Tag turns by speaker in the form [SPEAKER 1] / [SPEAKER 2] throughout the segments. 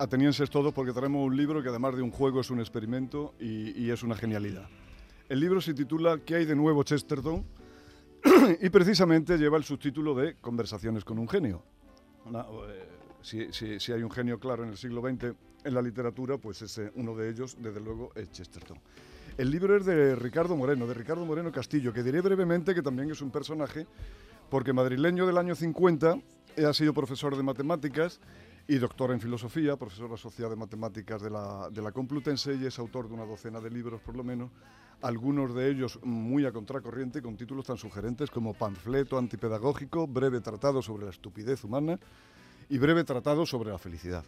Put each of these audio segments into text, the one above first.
[SPEAKER 1] atenienses todos, porque traemos un libro que además de un juego es un experimento y, es una genialidad. El libro se titula ¿Qué hay de nuevo Chesterton? y precisamente lleva el subtítulo de Conversaciones con un genio. Eh, si, si- si hay un genio claro en el siglo XX en la literatura, pues ese, uno de ellos, desde luego, es Chesterton. El libro es de Ricardo Moreno, de Ricardo Moreno Castillo, que diré brevemente que también es un personaje, porque madrileño del año 50, eh, ha sido profesor de matemáticas y doctor en filosofía, profesor asociado de matemáticas de la, de la Complutense y es autor de una docena de libros por lo menos, algunos de ellos muy a contracorriente con títulos tan sugerentes como Panfleto antipedagógico, Breve tratado sobre la estupidez humana y Breve tratado sobre la felicidad.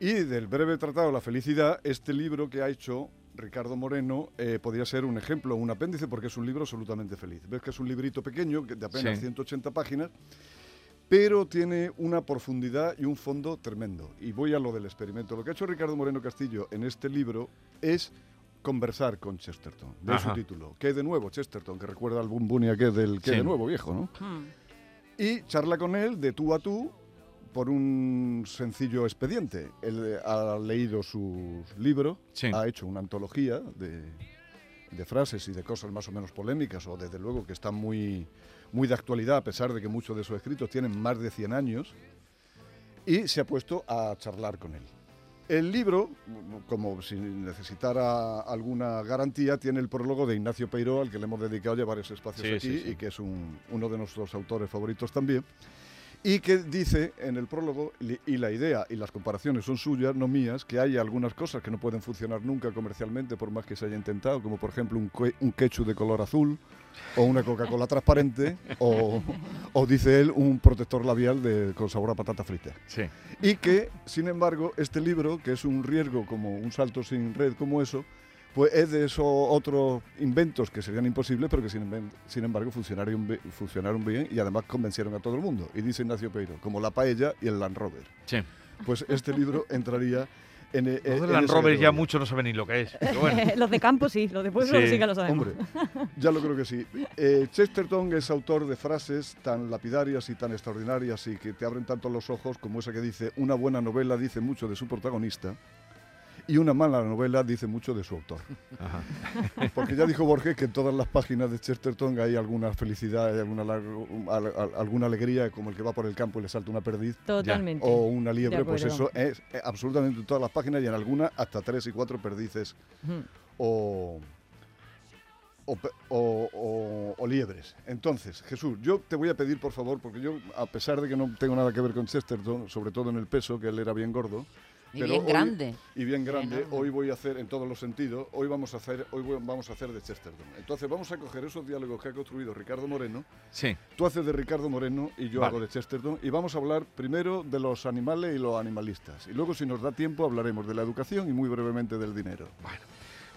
[SPEAKER 1] Y del breve tratado de la felicidad, este libro que ha hecho Ricardo Moreno eh, podría ser un ejemplo, un apéndice, porque es un libro absolutamente feliz. Ves que es un librito pequeño, que de apenas
[SPEAKER 2] Sí.
[SPEAKER 1] 180 páginas, pero tiene una profundidad y un fondo tremendo. Y voy a lo del experimento. Lo que ha hecho Ricardo Moreno Castillo en este libro es conversar con Chesterton, de
[SPEAKER 2] Ajá.
[SPEAKER 1] su título. ¿Qué de nuevo, Chesterton? Que recuerda al Boom Bunny aquel del ¿Qué
[SPEAKER 2] Sí.
[SPEAKER 1] de nuevo, viejo, ¿no? y charla con él de tú a tú por un sencillo expediente. Él eh, ha leído sus libros,
[SPEAKER 2] Sí.
[SPEAKER 1] ha hecho una antología de, de frases y de cosas más o menos polémicas, o desde luego que están muy, muy de actualidad, a pesar de que muchos de sus escritos tienen más de 100 años, y se ha puesto a charlar con él. El libro, como si necesitara alguna garantía, tiene el prólogo de Ignacio Peiró, al que le hemos dedicado ya varios espacios
[SPEAKER 2] Sí,
[SPEAKER 1] aquí
[SPEAKER 2] sí, sí.
[SPEAKER 1] y que es un- uno de nuestros autores favoritos también. Y que dice en el prólogo, y la idea y las comparaciones son suyas, no mías, que hay algunas cosas que no pueden funcionar nunca comercialmente por más que se haya intentado, como por ejemplo un, un ketchup de color azul o una Coca-Cola transparente o, o, dice él, un protector labial de, con sabor a patata frita.
[SPEAKER 2] Sí.
[SPEAKER 1] Y que, sin embargo, este libro, que es un riesgo como un salto sin red como eso, pues es de esos otros inventos que serían imposibles, pero que sin, sin embargo funcionaron, funcionaron bien y además convencieron a todo el mundo. Y dice Ignacio Peiro, como la paella y el Land Rover.
[SPEAKER 2] Sí.
[SPEAKER 1] Pues este libro entraría en, e-
[SPEAKER 2] Los
[SPEAKER 1] en
[SPEAKER 2] del Land Rover ya
[SPEAKER 1] categoría.
[SPEAKER 2] mucho no saben ni lo que es. Pero bueno.
[SPEAKER 3] los de campo sí, los de pueblo
[SPEAKER 2] Sí.
[SPEAKER 3] sí, que lo sabemos.
[SPEAKER 1] Hombre, ya lo creo que sí. Eh, Chesterton es autor de frases tan lapidarias y tan extraordinarias y que te abren tanto los ojos como esa que dice, una buena novela dice mucho de su protagonista y una mala novela dice mucho de su autor.
[SPEAKER 2] Ajá.
[SPEAKER 1] Porque ya dijo Borges que en todas las páginas de Chesterton hay alguna felicidad, hay alguna, al- alguna alegría, como el que va por el campo y le salta una perdiz.
[SPEAKER 3] Totalmente.
[SPEAKER 1] O una liebre, pues eso es eh, absolutamente en todas las páginas y en algunas hasta tres y cuatro perdices o, o, pe- o- o- o liebres. Entonces, Jesús, yo te voy a pedir, por favor, porque yo, a pesar de que no tengo nada que ver con Chesterton, sobre todo en el peso, que él era bien gordo,
[SPEAKER 4] Y
[SPEAKER 1] pero
[SPEAKER 4] bien
[SPEAKER 1] hoy-
[SPEAKER 4] grande.
[SPEAKER 1] y bien grande,
[SPEAKER 4] Enorme.
[SPEAKER 1] hoy voy a hacer, en todos los sentidos, hoy vamos a hacer, hoy voy- vamos a hacer de Chesterton. Entonces, vamos a coger esos diálogos que ha construido Ricardo Moreno,
[SPEAKER 2] Sí.
[SPEAKER 1] tú haces de Ricardo Moreno y yo
[SPEAKER 2] Vale.
[SPEAKER 1] hago de Chesterton, y vamos a hablar primero de los animales y los animalistas. Y luego, si nos da tiempo, hablaremos de la educación y muy brevemente del dinero.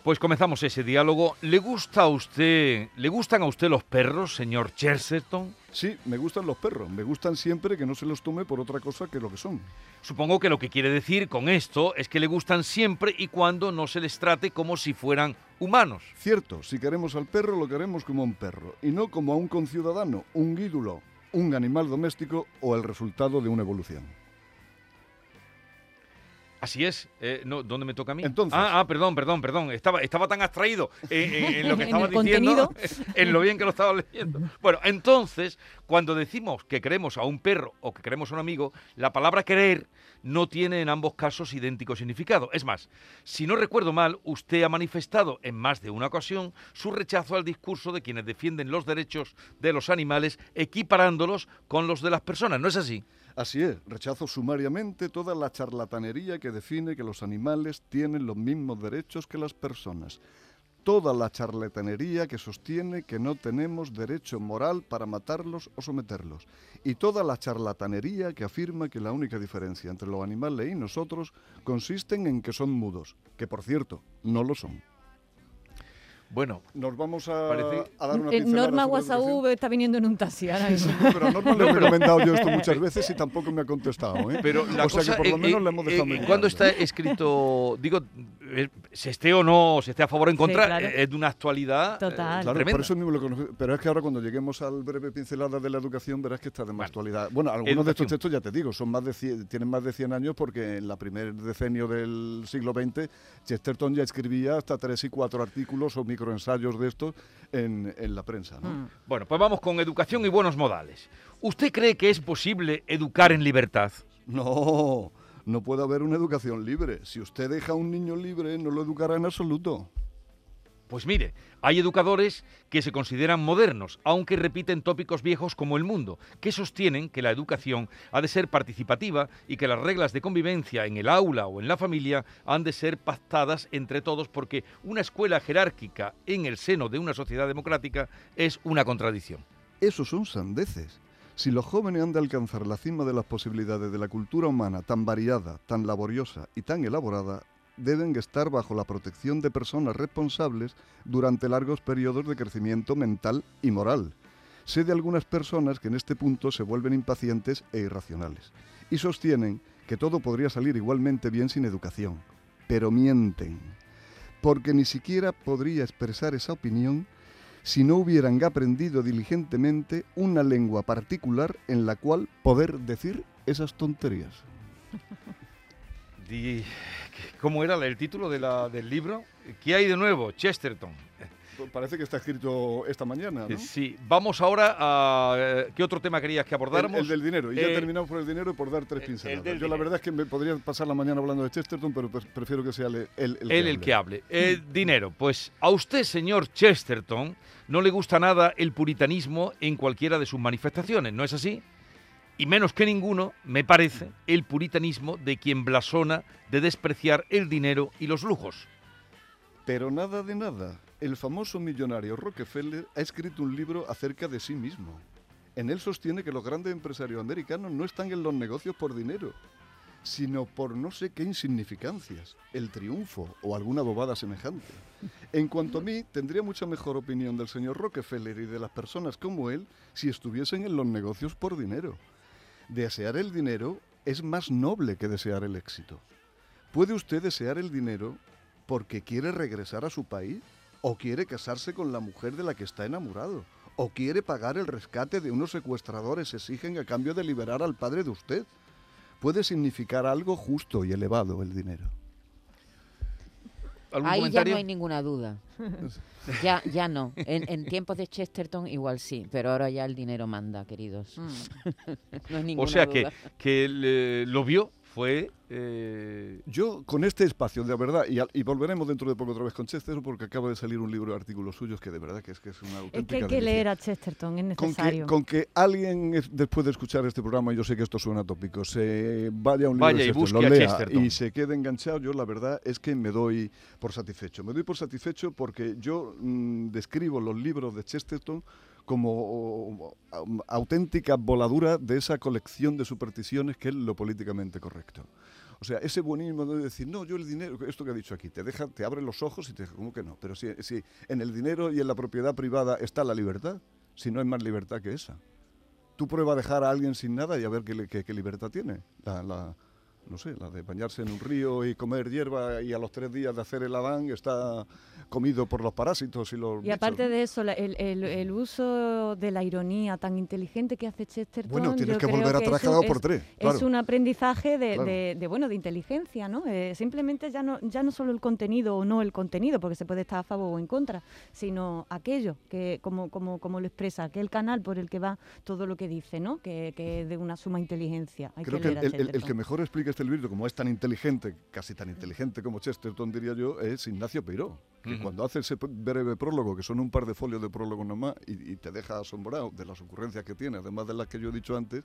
[SPEAKER 2] Pues comenzamos ese diálogo. ¿Le gusta a usted, le gustan a usted los perros, señor Chesterton?
[SPEAKER 1] Sí, me gustan los perros, me gustan siempre que no se los tome por otra cosa que lo que son.
[SPEAKER 2] Supongo que lo que quiere decir con esto es que le gustan siempre y cuando no se les trate como si fueran humanos.
[SPEAKER 1] Cierto, si queremos al perro, lo queremos como a un perro, y no como a un conciudadano, un ídolo, un animal doméstico o el resultado de una evolución.
[SPEAKER 2] Así es. Eh, no, ¿Dónde me toca a mí?
[SPEAKER 1] Entonces-
[SPEAKER 2] Ah, ah, perdón, perdón, perdón. Estaba, estaba tan abstraído en, en- en lo que estaba diciendo,
[SPEAKER 3] contenido.
[SPEAKER 2] en lo bien que lo estaba leyendo. Bueno, entonces, cuando decimos que queremos a un perro o que queremos a un amigo, la palabra querer no tiene en ambos casos idéntico significado. Es más, si no recuerdo mal, usted ha manifestado en más de una ocasión su rechazo al discurso de quienes defienden los derechos de los animales, equiparándolos con los de las personas. ¿No es así?
[SPEAKER 1] Así es, rechazo sumariamente toda la charlatanería que define que los animales tienen los mismos derechos que las personas. toda la charlatanería que sostiene que no tenemos derecho moral para matarlos o someterlos, y toda la charlatanería que afirma que la única diferencia entre los animales y nosotros consisten en que son mudos, que por cierto, no lo son.
[SPEAKER 2] Bueno,
[SPEAKER 1] nos vamos a,
[SPEAKER 2] parece-
[SPEAKER 1] a dar una
[SPEAKER 3] Eh,
[SPEAKER 1] pincelada
[SPEAKER 3] Norma. WhatsApp está viniendo en un taxi ahora mismo.
[SPEAKER 1] Pero a Norma le he recomendado yo esto muchas veces y tampoco me ha contestado. ¿eh?
[SPEAKER 2] pero la
[SPEAKER 1] o sea
[SPEAKER 2] cosa
[SPEAKER 1] que por lo
[SPEAKER 2] eh,
[SPEAKER 1] menos
[SPEAKER 2] eh,
[SPEAKER 1] le hemos dejado
[SPEAKER 2] eh, cuando está escrito, digo, se esté o no, se esté a favor o en
[SPEAKER 3] Sí,
[SPEAKER 2] contra,
[SPEAKER 3] claro.
[SPEAKER 2] eh, es de una actualidad eh,
[SPEAKER 3] Total.
[SPEAKER 1] Claro,
[SPEAKER 2] tremenda.
[SPEAKER 1] por eso mismo lo conozco. Pero es que ahora cuando lleguemos al breve pincelada de la educación verás que está de más
[SPEAKER 2] Bueno,
[SPEAKER 1] actualidad. Bueno, algunos de estos textos ya te digo, son más de cien- tienen más de 100 años porque en la primer decenio del siglo XX Chesterton ya escribía hasta tres y cuatro artículos o microensayos de estos en, en la prensa. ¿no?
[SPEAKER 3] Mm.
[SPEAKER 2] Bueno, pues vamos con educación y buenos modales. ¿Usted cree que es posible educar en libertad?
[SPEAKER 1] No, no puede haber una educación libre. Si usted deja a un niño libre, no lo educará en absoluto.
[SPEAKER 2] Pues mire, hay educadores que se consideran modernos, aunque repiten tópicos viejos como el mundo, que sostienen que la educación ha de ser participativa y que las reglas de convivencia en el aula o en la familia han de ser pactadas entre todos porque una escuela jerárquica en el seno de una sociedad democrática es una contradicción.
[SPEAKER 1] Esos son sandeces. Si los jóvenes han de alcanzar la cima de las posibilidades de la cultura humana tan variada, tan laboriosa y tan elaborada, deben estar bajo la protección de personas responsables durante largos periodos de crecimiento mental y moral. Sé de algunas personas que en este punto se vuelven impacientes e irracionales y sostienen que todo podría salir igualmente bien sin educación, pero mienten, porque ni siquiera podría expresar esa opinión si no hubieran aprendido diligentemente una lengua particular en la cual poder decir esas tonterías.
[SPEAKER 2] ¿Cómo era el título del libro? ¿Qué hay de nuevo? Chesterton.
[SPEAKER 1] Parece que está escrito esta mañana,
[SPEAKER 2] Eh, Sí, vamos ahora a... eh, ¿Qué otro tema querías que abordáramos?
[SPEAKER 1] El, el del dinero. Y ya
[SPEAKER 2] Eh,
[SPEAKER 1] terminamos por el dinero y por dar tres
[SPEAKER 2] el-
[SPEAKER 1] pinceladas. Yo la verdad es que me podría pasar la mañana hablando de Chesterton, pero prefiero que sea él el, el,
[SPEAKER 2] el que hable. Eh, dinero. Pues a usted, señor Chesterton, no le gusta nada el puritanismo en cualquiera de sus manifestaciones, ¿no es así? Y menos que ninguno, me parece, el puritanismo de quien blasona de despreciar el dinero y los lujos.
[SPEAKER 1] Pero nada de nada. El famoso millonario Rockefeller ha escrito un libro acerca de sí mismo. En él sostiene que los grandes empresarios americanos no están en los negocios por dinero, sino por no sé qué insignificancias, el triunfo o alguna bobada semejante. En cuanto a mí, tendría mucha mejor opinión del señor Rockefeller y de las personas como él si estuviesen en los negocios por dinero. Desear el dinero es más noble que desear el éxito. ¿Puede usted desear el dinero porque quiere regresar a su país? ¿O quiere casarse con la mujer de la que está enamorado? ¿O quiere pagar el rescate de unos secuestradores exigen a cambio de liberar al padre de usted? Puede significar algo justo y elevado el dinero.
[SPEAKER 2] ¿Algún
[SPEAKER 4] Ahí ya no hay ninguna duda. Ya, ya no. En, en tiempos de Chesterton igual sí, pero ahora ya el dinero manda, queridos. No hay ninguna
[SPEAKER 2] o sea que, que le- lo vio, fue... eh,
[SPEAKER 1] Yo, con este espacio, de verdad, y, al- y volveremos dentro de poco otra vez con Chester, porque acaba de salir un libro de artículos suyos que de verdad que es, que es una auténtica
[SPEAKER 3] Es que hay que
[SPEAKER 1] delicia.
[SPEAKER 3] leer a Chesterton, es
[SPEAKER 1] Con que,
[SPEAKER 3] necesario.
[SPEAKER 1] con que alguien, es- después de escuchar este programa, yo sé que esto suena tópico, se vaya a un libro
[SPEAKER 2] Vaya
[SPEAKER 1] de
[SPEAKER 2] y
[SPEAKER 1] Chesterton,
[SPEAKER 2] busque
[SPEAKER 1] lo
[SPEAKER 2] a
[SPEAKER 1] lea
[SPEAKER 2] Chesterton.
[SPEAKER 1] y se quede enganchado, yo la verdad es que me doy por satisfecho. Me doy por satisfecho porque yo mm, describo los libros de Chesterton como o, au- auténtica voladura de esa colección de supersticiones que es lo políticamente correcto. O sea, ese buenismo de decir, no, yo el dinero, esto que ha dicho aquí, te deja, te abre los ojos y te deja, ¿cómo que no? Pero si, si en el dinero y en la propiedad privada está la libertad, si no hay más libertad que esa. Tú prueba a dejar a alguien sin nada y a ver qué, qué- qué libertad tiene. La, la- no sé, la de bañarse en un río y comer hierba y a los tres días de hacer el Adán está comido por los parásitos y los
[SPEAKER 3] Y aparte
[SPEAKER 1] bichos.
[SPEAKER 3] de eso, la- el, el- el uso de la ironía tan inteligente que hace Chesterton.
[SPEAKER 1] Bueno, tienes
[SPEAKER 3] yo
[SPEAKER 1] que
[SPEAKER 3] creo
[SPEAKER 1] volver atrás
[SPEAKER 3] es
[SPEAKER 1] cada
[SPEAKER 3] es-
[SPEAKER 1] por tres.
[SPEAKER 3] Es
[SPEAKER 1] claro.
[SPEAKER 3] un aprendizaje de,
[SPEAKER 1] Claro.
[SPEAKER 3] de- de, bueno de inteligencia, ¿no? Eh, simplemente ya no ya no solo el contenido o no el contenido, porque se puede estar a favor o en contra, sino aquello que como como como lo expresa, que el canal por el que va todo lo que dice, ¿no? Que, que es de una suma inteligencia. Hay
[SPEAKER 1] Creo
[SPEAKER 3] que
[SPEAKER 1] que el, el- que mejor explica este libro, como es tan inteligente, casi tan inteligente como Chesterton, diría yo, es Ignacio Peiró. Que cuando hace ese breve prólogo, que son un par de folios de prólogo nomás, y, y te deja asombrado de las ocurrencias que tiene, además de las que yo he dicho antes,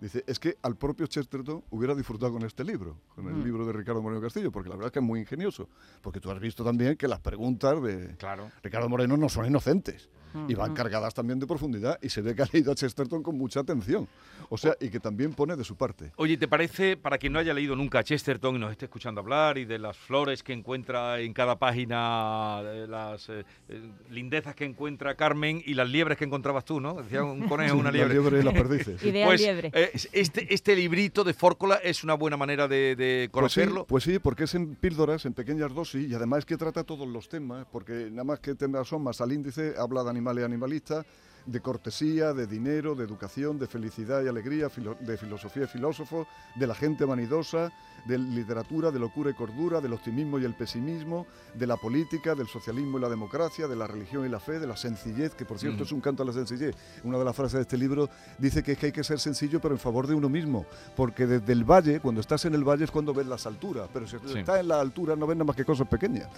[SPEAKER 1] Dice, es que al propio Chesterton hubiera disfrutado con este libro, con el
[SPEAKER 3] Mm.
[SPEAKER 1] libro de Ricardo Moreno Castillo, porque la verdad es que es muy ingenioso. Porque tú has visto también que las preguntas de
[SPEAKER 2] Claro.
[SPEAKER 1] Ricardo Moreno no son inocentes y van
[SPEAKER 3] Mm.
[SPEAKER 1] cargadas también de profundidad y se ve que ha leído a Chesterton con mucha atención. O sea, y que también pone de su parte.
[SPEAKER 2] Oye, ¿te parece, para quien no haya leído nunca a Chesterton y nos esté escuchando hablar y de las flores que encuentra en cada página, de las eh, eh, lindezas que encuentra Carmen y las liebres que encontrabas tú, ¿no? Decía un conejo, una
[SPEAKER 1] La
[SPEAKER 2] liebre.
[SPEAKER 1] liebre y las perdices.
[SPEAKER 3] Idea
[SPEAKER 2] Pues,
[SPEAKER 3] liebre.
[SPEAKER 2] eh, este, este librito de Fórcola es una buena manera de, de
[SPEAKER 1] Pues sí,
[SPEAKER 2] conocerlo.
[SPEAKER 1] Pues sí, porque es en píldoras, en pequeñas dosis, y además que trata todos los temas, porque nada más que temas son más al índice, habla de animales y animalistas, de cortesía, de dinero, de educación, de felicidad y alegría, filo- de filosofía y filósofo, de la gente vanidosa, de literatura, de locura y cordura, del optimismo y el pesimismo, de la política, del socialismo y la democracia, de la religión y la fe, de la sencillez, que por cierto
[SPEAKER 2] Mm.
[SPEAKER 1] es un canto a la sencillez. Una de las frases de este libro dice que, es que hay que ser sencillo pero en favor de uno mismo, porque desde el valle, cuando estás en el valle es cuando ves las alturas, pero si
[SPEAKER 2] Sí.
[SPEAKER 1] estás en la altura no ves nada más que cosas pequeñas.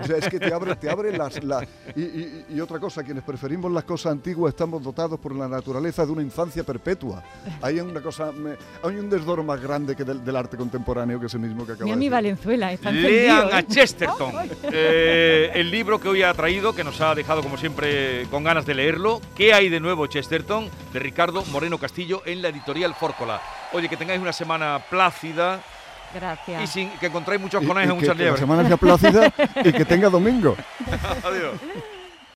[SPEAKER 1] O sea, es que te abre, te abre las... la- y, y- y otra cosa, quienes preferimos las cosas antiguas estamos dotados por la naturaleza de una infancia perpetua. Hay una cosa, me- hay un desdoro más grande que del, del arte contemporáneo que ese mismo que acaba
[SPEAKER 3] Mira
[SPEAKER 1] de
[SPEAKER 3] mi. Valenzuela, está
[SPEAKER 2] Lean
[SPEAKER 3] encendido.
[SPEAKER 2] a
[SPEAKER 3] ¿eh?
[SPEAKER 2] Chesterton, Eh, el libro que hoy ha traído, que nos ha dejado como siempre con ganas de leerlo. ¿Qué hay de nuevo Chesterton? De Ricardo Moreno Castillo en la editorial Fórcola. Oye, que tengáis una semana plácida y
[SPEAKER 3] Gracias.
[SPEAKER 2] sin que encontréis muchos
[SPEAKER 1] Y- y
[SPEAKER 2] conejos,
[SPEAKER 1] que-
[SPEAKER 2] muchas
[SPEAKER 1] que la
[SPEAKER 2] liebres.
[SPEAKER 1] semana sea plácida y que tenga domingo.
[SPEAKER 2] Adiós.